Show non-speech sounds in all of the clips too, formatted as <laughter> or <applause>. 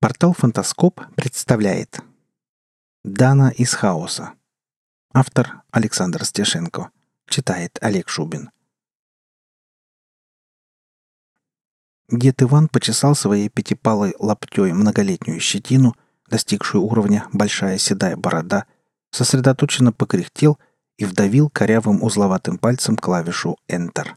Портал «Фантаскоп» представляет Дана из хаоса. Автор Александр Стешенко. Читает Олег Шубин. Дед Иван почесал своей пятипалой лаптей многолетнюю щетину, достигшую уровня большая седая борода, сосредоточенно покряхтел и вдавил корявым узловатым пальцем клавишу Enter.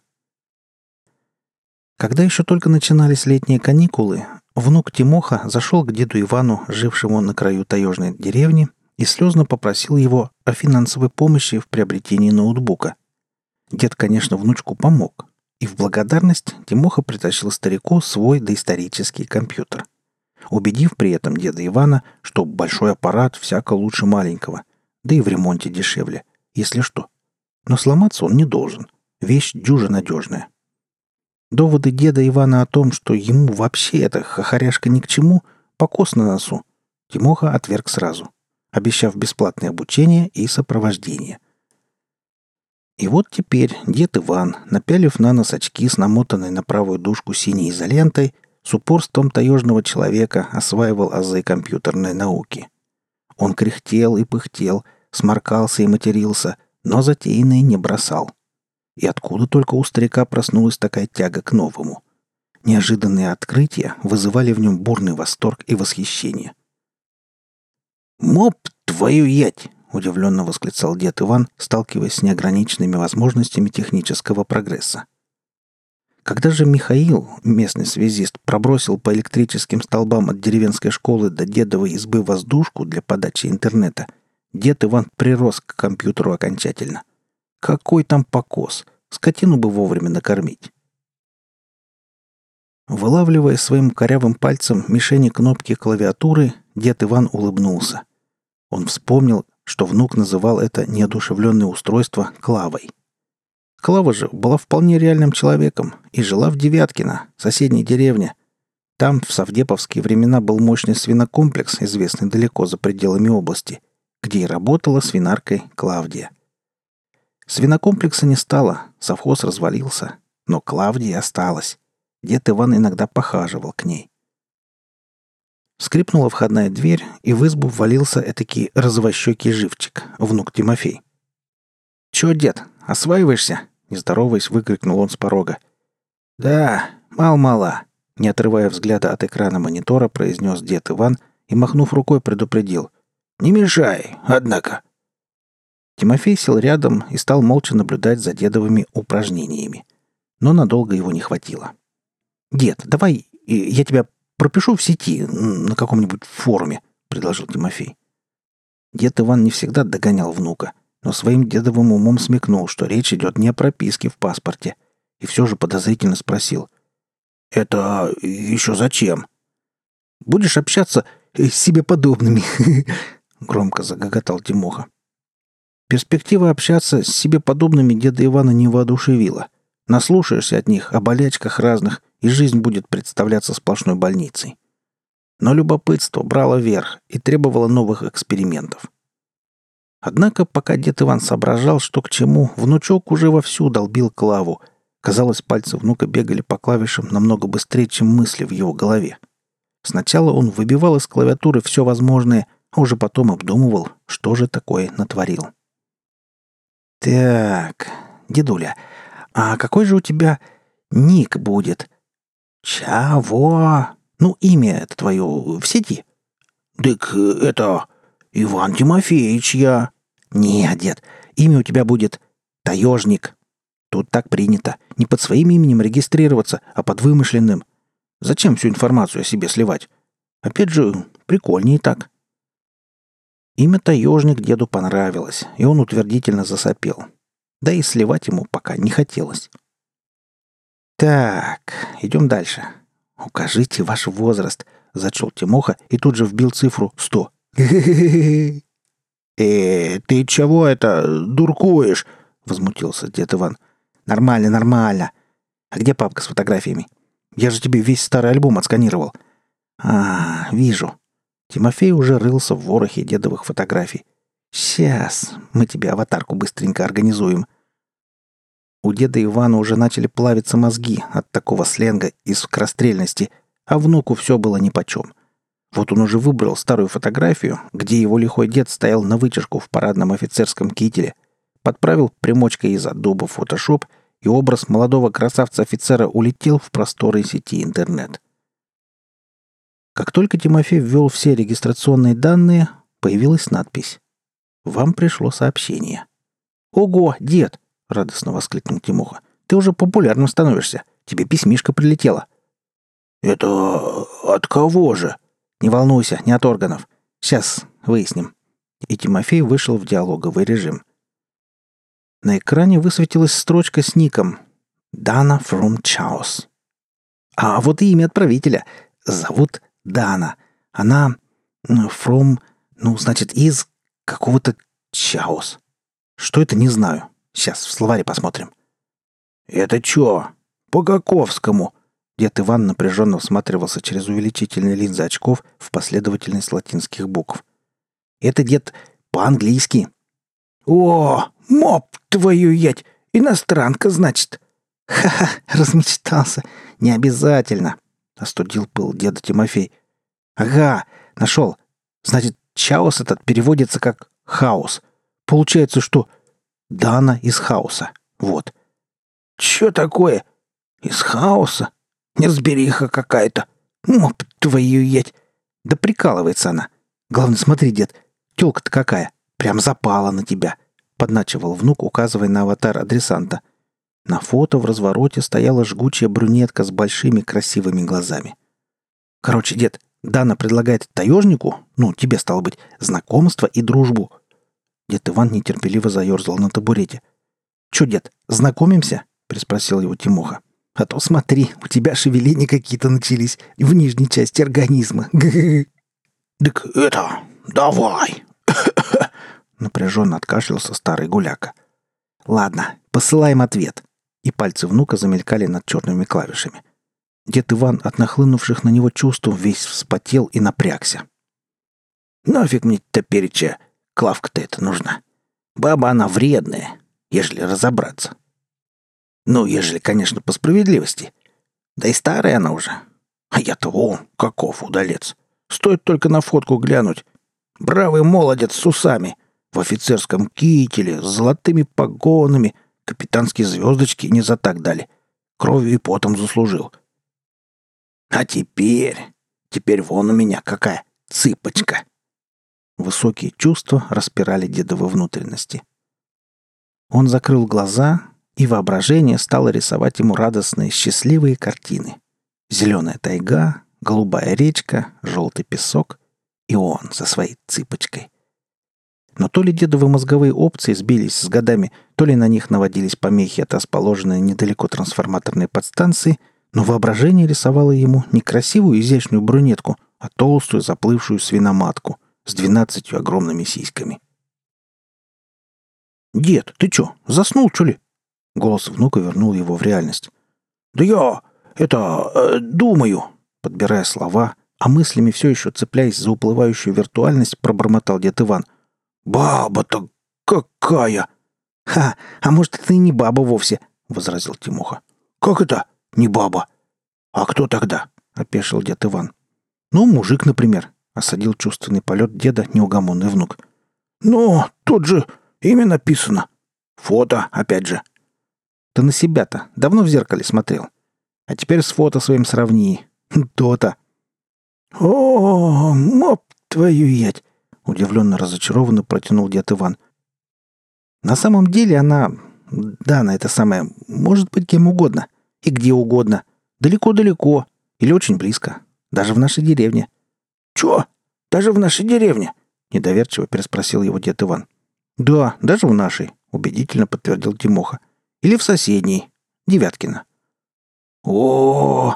Когда еще только начинались летние каникулы, Внук Тимоха зашел к деду Ивану, жившему на краю таежной деревни, и слезно попросил его о финансовой помощи в приобретении ноутбука. Дед, конечно, внучку помог, и в благодарность Тимоха притащил старику свой доисторический компьютер, убедив при этом деда Ивана, что большой аппарат всяко лучше маленького, да и в ремонте дешевле, если что. Но сломаться он не должен. Вещь дюжа надежная. Доводы деда Ивана о том, что ему вообще эта хохоряшка ни к чему, покос на носу, Тимоха отверг сразу, обещав бесплатное обучение и сопровождение. И вот теперь дед Иван, напялив на нос очки с намотанной на правую дужку синей изолентой, с упорством таежного человека осваивал азы компьютерной науки. Он кряхтел и пыхтел, сморкался и матерился, но затеянное не бросал — и откуда только у старика проснулась такая тяга к новому? Неожиданные открытия вызывали в нем бурный восторг и восхищение. «Моп, твою ять!» — удивленно восклицал дед Иван, сталкиваясь с неограниченными возможностями технического прогресса. Когда же Михаил, местный связист, пробросил по электрическим столбам от деревенской школы до дедовой избы воздушку для подачи интернета, дед Иван прирос к компьютеру окончательно. Какой там покос? Скотину бы вовремя накормить. Вылавливая своим корявым пальцем мишени кнопки клавиатуры, дед Иван улыбнулся. Он вспомнил, что внук называл это неодушевленное устройство Клавой. Клава же была вполне реальным человеком и жила в Девяткино, соседней деревне. Там в совдеповские времена был мощный свинокомплекс, известный далеко за пределами области, где и работала свинаркой Клавдия – Свинокомплекса не стало, совхоз развалился, но Клавдия осталась. Дед Иван иногда похаживал к ней. Скрипнула входная дверь, и в избу ввалился этакий розовощекий живчик, внук Тимофей. «Чё, дед, осваиваешься?» — нездороваясь, выкрикнул он с порога. «Да, мал-мало», — не отрывая взгляда от экрана монитора, произнес дед Иван и, махнув рукой, предупредил. «Не мешай, однако». Тимофей сел рядом и стал молча наблюдать за дедовыми упражнениями. Но надолго его не хватило. «Дед, давай я тебя пропишу в сети, на каком-нибудь форуме», — предложил Тимофей. Дед Иван не всегда догонял внука, но своим дедовым умом смекнул, что речь идет не о прописке в паспорте, и все же подозрительно спросил. «Это еще зачем?» «Будешь общаться с себе подобными», <laughs> — громко загоготал Тимоха. Перспектива общаться с себе подобными деда Ивана не воодушевила. Наслушаешься от них о болячках разных, и жизнь будет представляться сплошной больницей. Но любопытство брало верх и требовало новых экспериментов. Однако, пока дед Иван соображал, что к чему, внучок уже вовсю долбил клаву. Казалось, пальцы внука бегали по клавишам намного быстрее, чем мысли в его голове. Сначала он выбивал из клавиатуры все возможное, а уже потом обдумывал, что же такое натворил. «Так, дедуля, а какой же у тебя ник будет?» «Чего? Ну, имя это твое в сети?» «Дык, это Иван Тимофеевич я». «Не, дед, имя у тебя будет Таежник. Тут так принято. Не под своим именем регистрироваться, а под вымышленным. Зачем всю информацию о себе сливать? Опять же, прикольнее так». Имя таежник деду понравилось, и он утвердительно засопел. Да и сливать ему пока не хотелось. «Так, идем дальше. Укажите ваш возраст», — зачел Тимоха и тут же вбил цифру сто. «Э, ты чего это дуркуешь?» — возмутился дед Иван. «Нормально, нормально. А где папка с фотографиями? Я же тебе весь старый альбом отсканировал». «А, вижу. Тимофей уже рылся в ворохе дедовых фотографий. «Сейчас мы тебе аватарку быстренько организуем». У деда Ивана уже начали плавиться мозги от такого сленга и скорострельности, а внуку все было нипочем. Вот он уже выбрал старую фотографию, где его лихой дед стоял на вытяжку в парадном офицерском кителе, подправил примочкой из Adobe Photoshop, и образ молодого красавца-офицера улетел в просторы сети интернет. Как только Тимофей ввел все регистрационные данные, появилась надпись. «Вам пришло сообщение». «Ого, дед!» — радостно воскликнул Тимоха. «Ты уже популярным становишься. Тебе письмишко прилетело». «Это от кого же?» «Не волнуйся, не от органов. Сейчас выясним». И Тимофей вышел в диалоговый режим. На экране высветилась строчка с ником «Дана from Chaos». А вот и имя отправителя. Зовут Дана. Она from, ну, значит, из какого-то Chaos. Что это, не знаю. Сейчас в словаре посмотрим. «Это чё? По Гаковскому?» Дед Иван напряженно всматривался через увеличительные линзы очков в последовательность латинских букв. «Это, дед, по-английски». «О, моп твою ять! Иностранка, значит!» «Ха-ха, размечтался. Не обязательно», — остудил пыл деда Тимофей. «Ага, нашел. Значит, чаос этот переводится как хаос. Получается, что Дана из хаоса. Вот». «Чё такое? Из хаоса?» Неразбериха какая-то. Моп твою ять. Да прикалывается она. Главное, смотри, дед, тёлка-то какая. Прям запала на тебя. Подначивал внук, указывая на аватар адресанта. На фото в развороте стояла жгучая брюнетка с большими красивыми глазами. Короче, дед, Дана предлагает таежнику, ну, тебе, стало быть, знакомство и дружбу. Дед Иван нетерпеливо заерзал на табурете. «Чё, дед, знакомимся?» — приспросил его Тимоха. А то смотри, у тебя шевеления какие-то начались в нижней части организма. Так это, давай. Напряженно откашлялся старый гуляка. Ладно, посылаем ответ. И пальцы внука замелькали над черными клавишами. Дед Иван от нахлынувших на него чувств весь вспотел и напрягся. «Нафиг мне тепереча клавка-то это нужна? Баба она вредная, ежели разобраться. Ну, ежели, конечно, по справедливости. Да и старая она уже. А я-то, о, каков удалец. Стоит только на фотку глянуть. Бравый молодец с усами. В офицерском кителе, с золотыми погонами. Капитанские звездочки не за так дали. Кровью и потом заслужил. А теперь... Теперь вон у меня какая цыпочка. Высокие чувства распирали дедовы внутренности. Он закрыл глаза, и воображение стало рисовать ему радостные, счастливые картины. Зеленая тайга, голубая речка, желтый песок и он со своей цыпочкой. Но то ли дедовы мозговые опции сбились с годами, то ли на них наводились помехи от расположенной недалеко трансформаторной подстанции, но воображение рисовало ему не красивую изящную брюнетку, а толстую заплывшую свиноматку с двенадцатью огромными сиськами. «Дед, ты чё, заснул, чё ли?» Голос внука вернул его в реальность. «Да я... это... Э, думаю...» Подбирая слова, а мыслями все еще цепляясь за уплывающую виртуальность, пробормотал дед Иван. «Баба-то какая!» «Ха! А может, это и не баба вовсе?» — возразил Тимоха. «Как это? Не баба? А кто тогда?» — опешил дед Иван. «Ну, мужик, например», — осадил чувственный полет деда неугомонный внук. «Ну, тут же имя написано. Фото, опять же», ты на себя-то давно в зеркале смотрел. А теперь с фото своим сравни. То-то. О, моп твою ять! Удивленно разочарованно протянул дед Иван. На самом деле она... Да, на это самое... Может быть кем угодно. И где угодно. Далеко-далеко. Или очень близко. Даже в нашей деревне. Чё? Даже в нашей деревне? Недоверчиво переспросил его дед Иван. Да, даже в нашей, убедительно подтвердил Тимоха. Или в соседней, Девяткино. «О,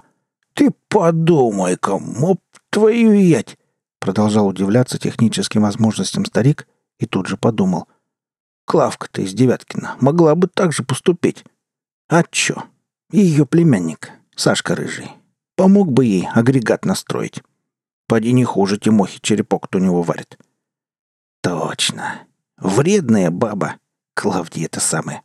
ты подумай-ка, моп твою ять!» Продолжал удивляться техническим возможностям старик и тут же подумал. «Клавка-то из Девяткина могла бы так же поступить. А чё? Ее племянник, Сашка Рыжий, помог бы ей агрегат настроить. Поди не хуже Тимохи черепок-то у него варит». «Точно. Вредная баба. Клавдия это самая.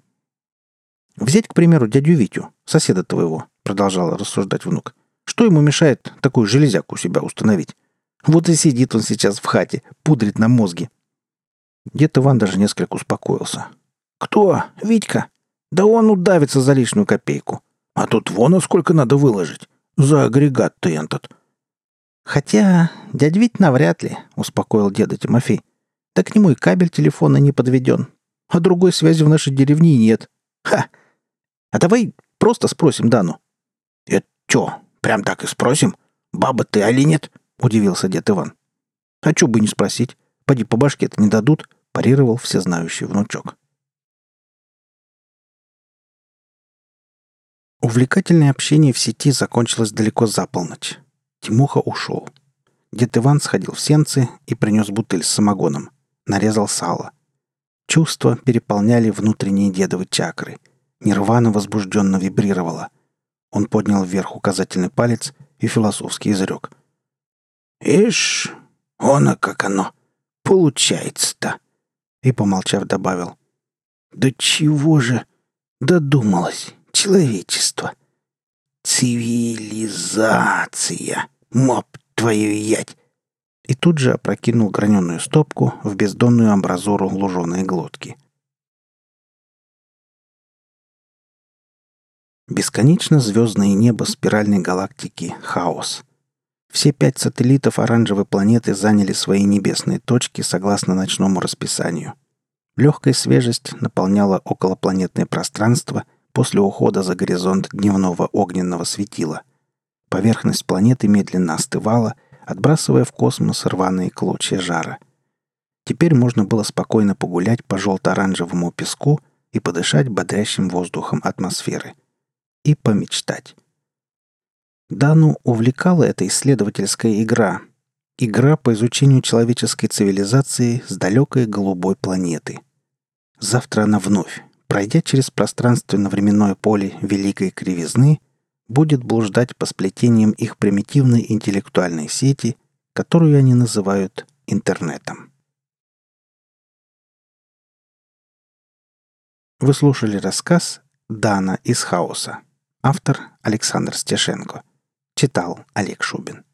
Взять, к примеру, дядю Витю, соседа твоего, продолжал рассуждать внук. Что ему мешает такую железяку у себя установить? Вот и сидит он сейчас в хате, пудрит на мозге. Дед Иван даже несколько успокоился. «Кто? Витька? Да он удавится за лишнюю копейку. А тут вон сколько надо выложить. За агрегат-то этот». «Хотя дядь Вить навряд ли», — успокоил деда Тимофей. «Да к нему и кабель телефона не подведен. А другой связи в нашей деревне нет. Ха! А давай просто спросим Дану». «Это чё, прям так и спросим? Баба ты али нет?» — удивился дед Иван. «А чё бы не спросить? Поди по башке-то не дадут», — парировал всезнающий внучок. Увлекательное общение в сети закончилось далеко за полночь. Тимуха ушел. Дед Иван сходил в сенцы и принес бутыль с самогоном. Нарезал сало. Чувства переполняли внутренние дедовы чакры. Нирвана возбужденно вибрировала. Он поднял вверх указательный палец и философски изрек. «Ишь, оно как оно!» получается-то?» И, помолчав, добавил. «Да чего же додумалось человечество? Цивилизация! Моп твою ять!» И тут же опрокинул граненую стопку в бездонную амбразуру луженой глотки. Бесконечно звездное небо спиральной галактики — хаос — все пять сателлитов оранжевой планеты заняли свои небесные точки согласно ночному расписанию. Легкая свежесть наполняла околопланетное пространство после ухода за горизонт дневного огненного светила. Поверхность планеты медленно остывала, отбрасывая в космос рваные клочья жара. Теперь можно было спокойно погулять по желто-оранжевому песку и подышать бодрящим воздухом атмосферы. И помечтать. Дану увлекала эта исследовательская игра. Игра по изучению человеческой цивилизации с далекой голубой планеты. Завтра она вновь, пройдя через пространственно-временное поле великой кривизны, будет блуждать по сплетениям их примитивной интеллектуальной сети, которую они называют интернетом. Вы слушали рассказ «Дана из хаоса». Автор Александр Стешенко. Читал Олег Шубин.